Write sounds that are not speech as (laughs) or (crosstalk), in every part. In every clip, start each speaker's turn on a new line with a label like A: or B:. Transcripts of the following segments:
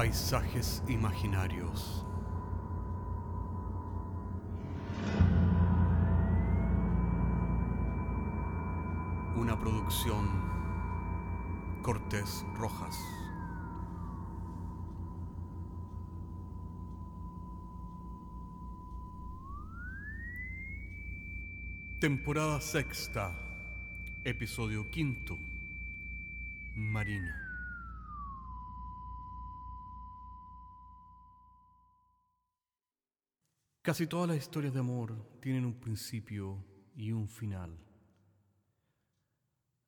A: Paisajes imaginarios. Una producción Cortés Rojas. Temporada sexta, episodio quinto. Marina. Casi todas las historias de amor tienen un principio y un final.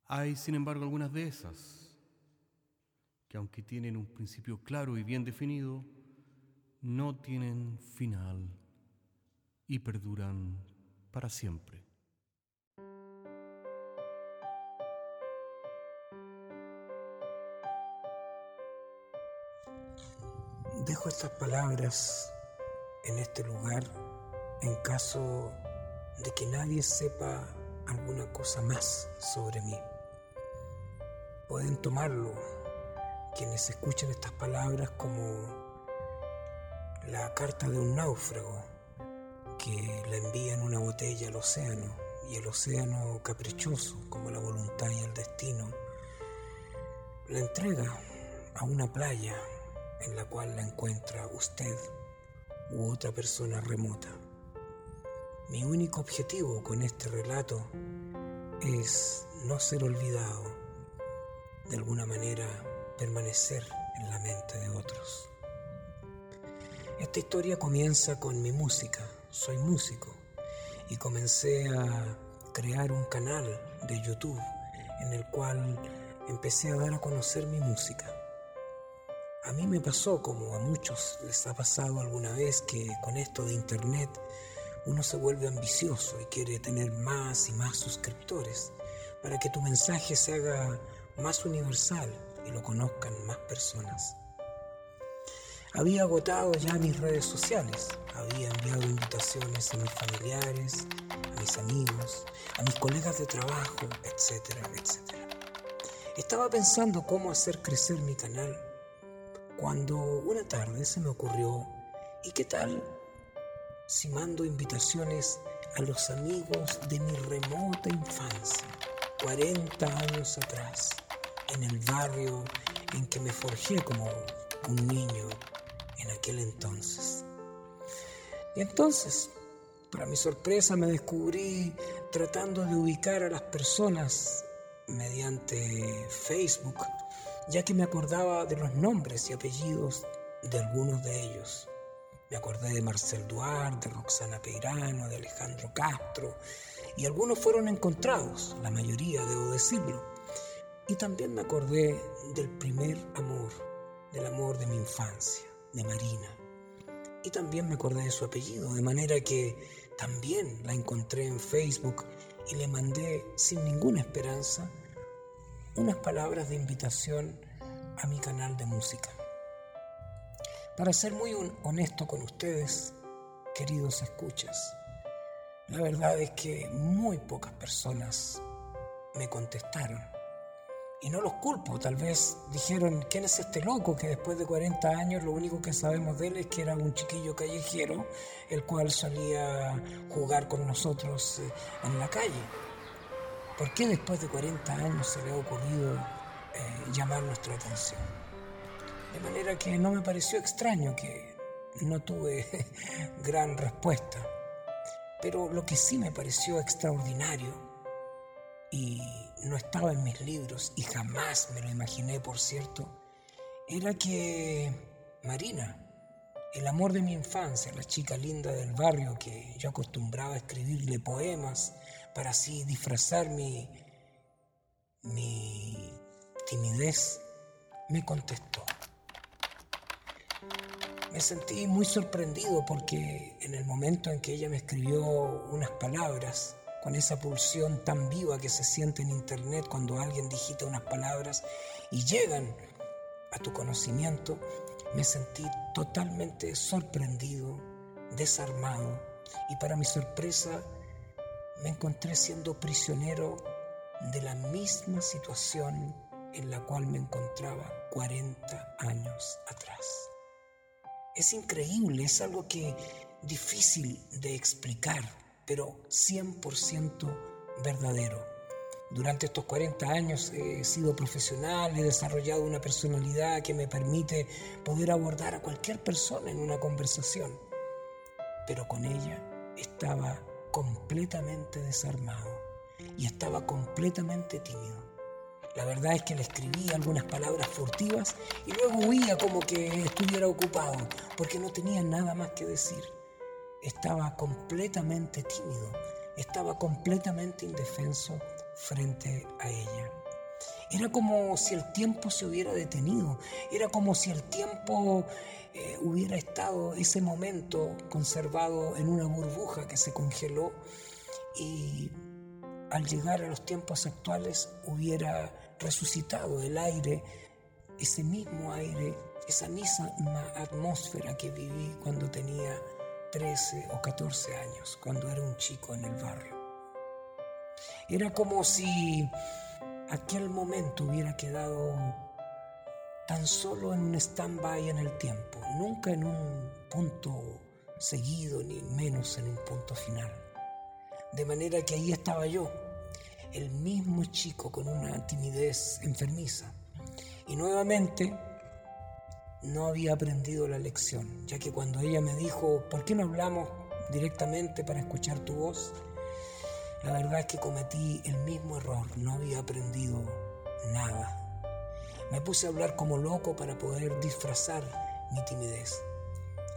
A: Hay, sin embargo, algunas de esas que aunque tienen un principio claro y bien definido, no tienen final y perduran para siempre.
B: Dejo estas palabras en este lugar en caso de que nadie sepa alguna cosa más sobre mí. Pueden tomarlo quienes escuchen estas palabras como la carta de un náufrago que la envía en una botella al océano y el océano caprichoso como la voluntad y el destino la entrega a una playa en la cual la encuentra usted u otra persona remota. Mi único objetivo con este relato es no ser olvidado, de alguna manera permanecer en la mente de otros. Esta historia comienza con mi música, soy músico y comencé a crear un canal de YouTube en el cual empecé a dar a conocer mi música. A mí me pasó, como a muchos les ha pasado alguna vez, que con esto de Internet uno se vuelve ambicioso y quiere tener más y más suscriptores para que tu mensaje se haga más universal y lo conozcan más personas. Había agotado ya mis redes sociales, había enviado invitaciones a mis familiares, a mis amigos, a mis colegas de trabajo, etcétera, etcétera. Estaba pensando cómo hacer crecer mi canal cuando una tarde se me ocurrió, ¿y qué tal si mando invitaciones a los amigos de mi remota infancia, 40 años atrás, en el barrio en que me forjé como un niño en aquel entonces? Y entonces, para mi sorpresa, me descubrí tratando de ubicar a las personas mediante Facebook ya que me acordaba de los nombres y apellidos de algunos de ellos. Me acordé de Marcel Duarte, de Roxana Peirano, de Alejandro Castro, y algunos fueron encontrados, la mayoría debo decirlo. Y también me acordé del primer amor, del amor de mi infancia, de Marina. Y también me acordé de su apellido, de manera que también la encontré en Facebook y le mandé sin ninguna esperanza unas palabras de invitación a mi canal de música. Para ser muy honesto con ustedes, queridos escuchas, la verdad es que muy pocas personas me contestaron. Y no los culpo, tal vez dijeron, ¿quién es este loco que después de 40 años lo único que sabemos de él es que era un chiquillo callejero, el cual solía jugar con nosotros eh, en la calle? ¿Por qué después de 40 años se le ha ocurrido eh, llamar nuestra atención? De manera que no me pareció extraño que no tuve (laughs) gran respuesta. Pero lo que sí me pareció extraordinario, y no estaba en mis libros, y jamás me lo imaginé, por cierto, era que Marina, el amor de mi infancia, la chica linda del barrio que yo acostumbraba a escribirle poemas para así disfrazar mi, mi timidez, me contestó. Me sentí muy sorprendido porque en el momento en que ella me escribió unas palabras, con esa pulsión tan viva que se siente en internet cuando alguien digita unas palabras y llegan a tu conocimiento, me sentí totalmente sorprendido, desarmado y para mi sorpresa me encontré siendo prisionero de la misma situación en la cual me encontraba 40 años atrás. Es increíble, es algo que difícil de explicar, pero 100% verdadero. Durante estos 40 años he sido profesional, he desarrollado una personalidad que me permite poder abordar a cualquier persona en una conversación. Pero con ella estaba completamente desarmado y estaba completamente tímido. La verdad es que le escribía algunas palabras furtivas y luego huía como que estuviera ocupado, porque no tenía nada más que decir. Estaba completamente tímido, estaba completamente indefenso frente a ella. Era como si el tiempo se hubiera detenido, era como si el tiempo eh, hubiera estado ese momento conservado en una burbuja que se congeló y al llegar a los tiempos actuales hubiera resucitado el aire, ese mismo aire, esa misma atmósfera que viví cuando tenía 13 o 14 años, cuando era un chico en el barrio. Era como si aquel momento hubiera quedado tan solo en un stand-by en el tiempo, nunca en un punto seguido ni menos en un punto final. De manera que ahí estaba yo, el mismo chico con una timidez enfermiza. Y nuevamente no había aprendido la lección, ya que cuando ella me dijo, ¿por qué no hablamos directamente para escuchar tu voz? La verdad es que cometí el mismo error, no había aprendido nada. Me puse a hablar como loco para poder disfrazar mi timidez.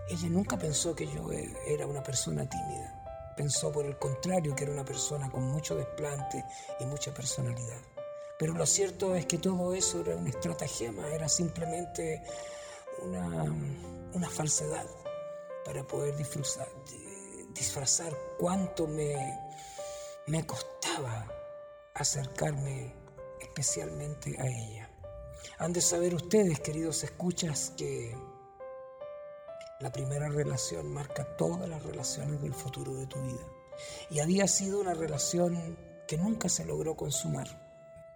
B: Ella nunca pensó que yo era una persona tímida. Pensó por el contrario que era una persona con mucho desplante y mucha personalidad. Pero lo cierto es que todo eso era una estratagema, era simplemente una, una falsedad para poder disfrazar, disfrazar cuánto me, me costaba acercarme especialmente a ella. Han de saber ustedes, queridos escuchas, que la primera relación marca todas las relaciones del futuro de tu vida. Y había sido una relación que nunca se logró consumar.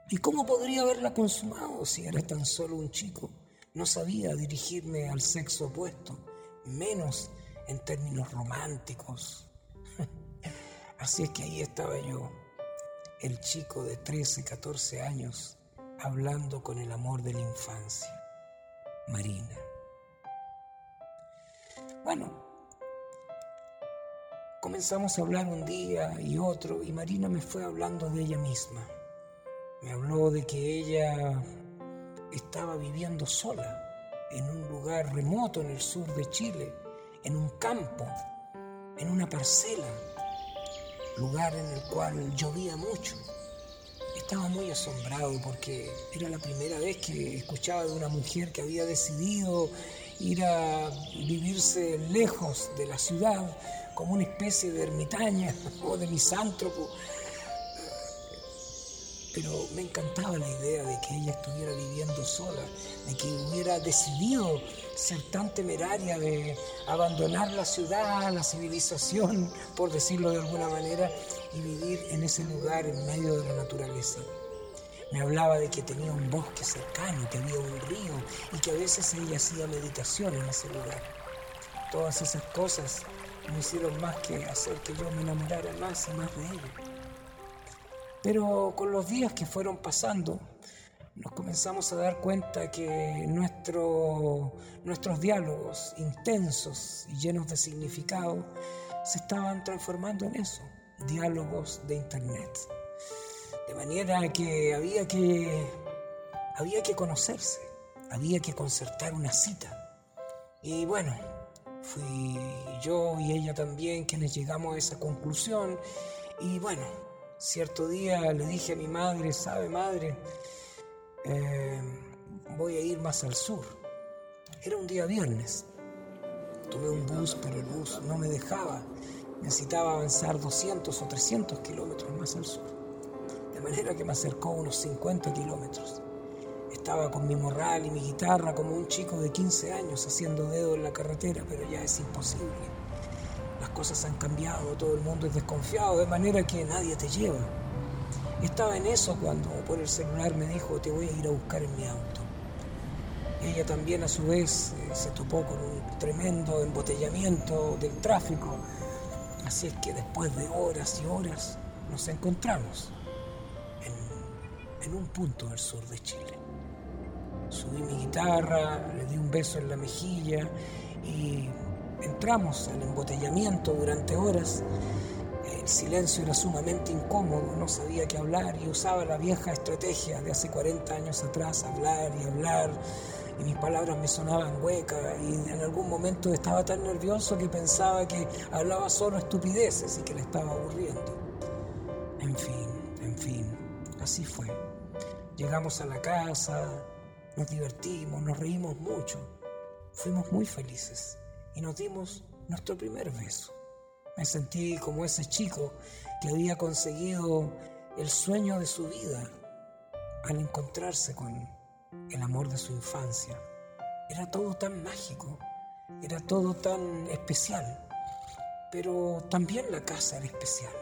B: ¿Y cómo podría haberla consumado si era tan solo un chico? No sabía dirigirme al sexo opuesto, menos en términos románticos Así es que ahí estaba yo, el chico de 13, 14 años, hablando con el amor de la infancia, Marina. Bueno, comenzamos a hablar un día y otro y Marina me fue hablando de ella misma. Me habló de que ella estaba viviendo sola en un lugar remoto en el sur de Chile, en un campo, en una parcela lugar en el cual llovía mucho. Estaba muy asombrado porque era la primera vez que escuchaba de una mujer que había decidido ir a vivirse lejos de la ciudad como una especie de ermitaña (laughs) o de misántropo pero me encantaba la idea de que ella estuviera viviendo sola, de que hubiera decidido ser tan temeraria de abandonar la ciudad, la civilización, por decirlo de alguna manera, y vivir en ese lugar en medio de la naturaleza. Me hablaba de que tenía un bosque cercano, que había un río y que a veces ella hacía meditación en ese lugar. Todas esas cosas no hicieron más que hacer que yo me enamorara más y más de ella. Pero con los días que fueron pasando, nos comenzamos a dar cuenta que nuestro, nuestros diálogos intensos y llenos de significado se estaban transformando en eso, diálogos de Internet. De manera que había que, había que conocerse, había que concertar una cita. Y bueno, fui yo y ella también quienes llegamos a esa conclusión. Y bueno, Cierto día le dije a mi madre, sabe madre, eh, voy a ir más al sur. Era un día viernes. Tomé un bus, pero el bus no me dejaba. Necesitaba avanzar 200 o 300 kilómetros más al sur. De manera que me acercó unos 50 kilómetros. Estaba con mi morral y mi guitarra como un chico de 15 años haciendo dedo en la carretera, pero ya es imposible cosas han cambiado, todo el mundo es desconfiado, de manera que nadie te lleva. Estaba en eso cuando por el celular me dijo, te voy a ir a buscar en mi auto. Ella también a su vez eh, se topó con un tremendo embotellamiento del tráfico. Así es que después de horas y horas nos encontramos en, en un punto del sur de Chile. Subí mi guitarra, le di un beso en la mejilla y entramos al embotellamiento durante horas. El silencio era sumamente incómodo, no sabía qué hablar y usaba la vieja estrategia de hace 40 años atrás, hablar y hablar y mis palabras me sonaban huecas y en algún momento estaba tan nervioso que pensaba que hablaba solo estupideces y que le estaba aburriendo. En fin, en fin, así fue. Llegamos a la casa, nos divertimos, nos reímos mucho, fuimos muy felices y nos dimos nuestro primer beso. Me sentí como ese chico que había conseguido el sueño de su vida al encontrarse con el amor de su infancia. Era todo tan mágico, era todo tan especial, pero también la casa era especial.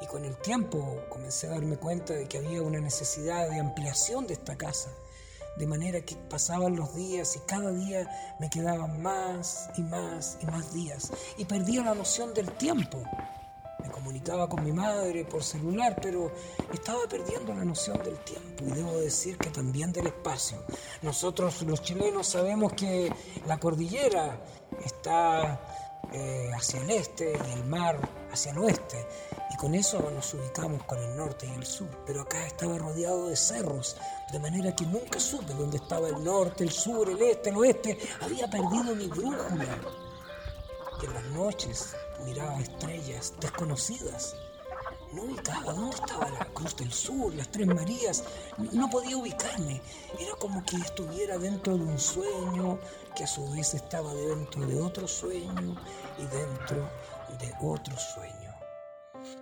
B: Y con el tiempo comencé a darme cuenta de que había una necesidad de ampliación de esta casa, de manera que pasaban los días y cada día me quedaban más y más y más días. Y perdía la noción del tiempo. Comunicaba con mi madre por celular, pero estaba perdiendo la noción del tiempo. Y debo decir que también del espacio. Nosotros los chilenos sabemos que la cordillera está eh, hacia el este y el mar hacia el oeste. Y con eso nos ubicamos con el norte y el sur, pero acá estaba rodeado de cerros, de manera que nunca supe dónde estaba el norte, el sur, el este, el oeste, había perdido mi brújula. Y en las noches miraba estrellas desconocidas. No ubicaba dónde estaba la Cruz del Sur, las Tres Marías. No podía ubicarme. Era como que estuviera dentro de un sueño, que a su vez estaba dentro de otro sueño y dentro de otro sueño.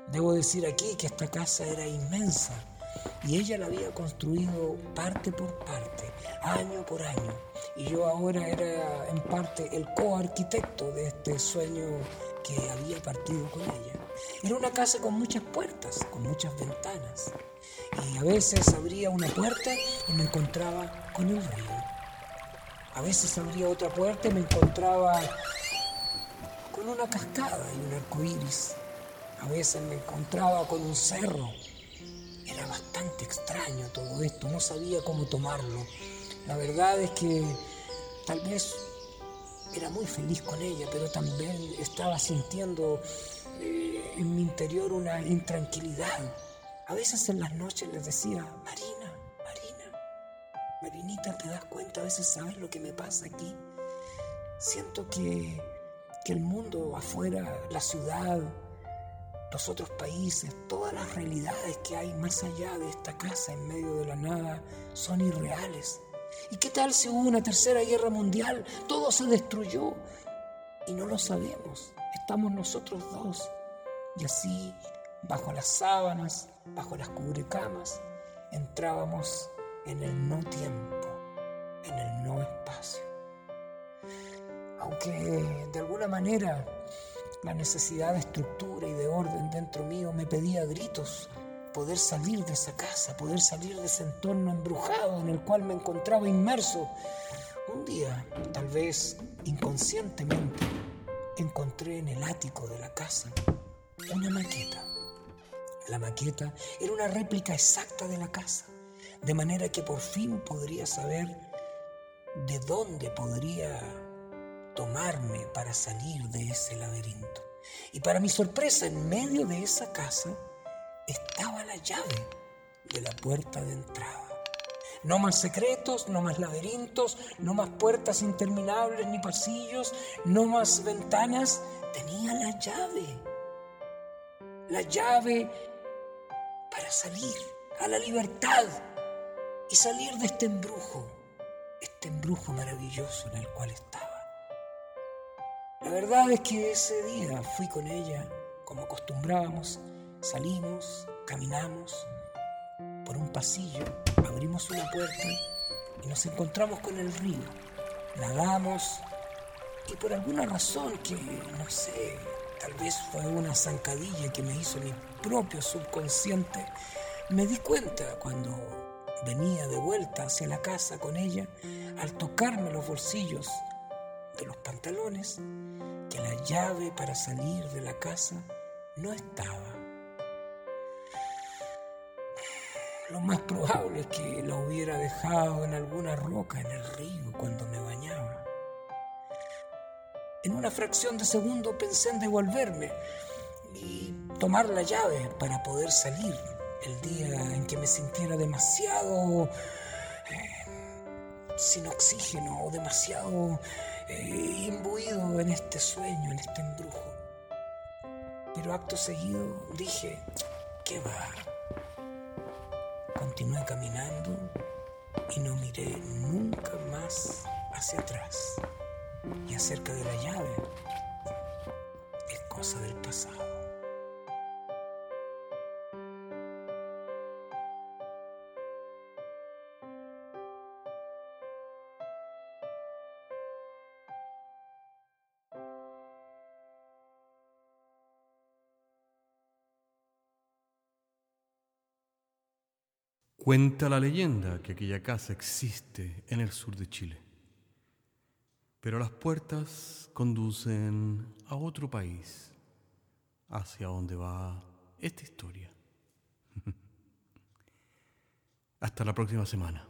B: Debo decir aquí que esta casa era inmensa y ella la había construido parte por parte, año por año. Y yo ahora era en parte el coarquitecto de este sueño que había partido con ella. Era una casa con muchas puertas, con muchas ventanas. Y a veces abría una puerta y me encontraba con el río. A veces abría otra puerta y me encontraba con una cascada y un arco iris. A veces me encontraba con un cerro. Extraño todo esto, no sabía cómo tomarlo. La verdad es que tal vez era muy feliz con ella, pero también estaba sintiendo eh, en mi interior una intranquilidad. A veces en las noches les decía, Marina, Marina, Marinita, ¿te das cuenta? A veces sabes lo que me pasa aquí. Siento que, que el mundo afuera, la ciudad, los otros países, todas las realidades que hay más allá de esta casa en medio de la nada son irreales ¿Y qué tal si hubo una tercera guerra mundial? Todo se destruyó y no lo sabemos. Estamos nosotros dos. Y así, bajo las sábanas, bajo las cubrecamas, entrábamos en el no tiempo, en el no espacio. Aunque de alguna manera la necesidad de estructura y de orden dentro mío me pedía gritos poder salir de esa casa, poder salir de ese entorno embrujado en el cual me encontraba inmerso. Un día, tal vez inconscientemente, encontré en el ático de la casa una maqueta. La maqueta era una réplica exacta de la casa, de manera que por fin podría saber de dónde podría tomarme para salir de ese laberinto. Y para mi sorpresa, en medio de esa casa, estaba la llave de la puerta de entrada. No más secretos, no más laberintos, no más puertas interminables ni pasillos, no más ventanas. Tenía la llave. La llave para salir a la libertad y salir de este embrujo, este embrujo maravilloso en el cual estaba. La verdad es que ese día fui con ella, como acostumbrábamos, Salimos, caminamos por un pasillo, abrimos una puerta y nos encontramos con el río. Nadamos y por alguna razón que no sé, tal vez fue una zancadilla que me hizo mi propio subconsciente, Me di cuenta cuando venía de vuelta hacia la casa con ella, al tocarme los bolsillos los pantalones, que la llave para salir de la casa no estaba. Lo más probable es que la hubiera dejado en alguna roca en el río cuando me bañaba. En una fracción de segundo pensé en devolverme y tomar la llave para poder salir el día en que me sintiera demasiado eh, sin oxígeno o demasiado eh, imbuido en este sueño, en este embrujo. Pero acto seguido dije, ¿qué va? Continué caminando y no miré nunca más hacia atrás. Y acerca de la llave, es cosa del pasado.
A: Cuenta la leyenda que aquella casa existe en el sur de Chile, pero las puertas conducen a otro país, hacia donde va esta historia. (laughs) Hasta la próxima semana.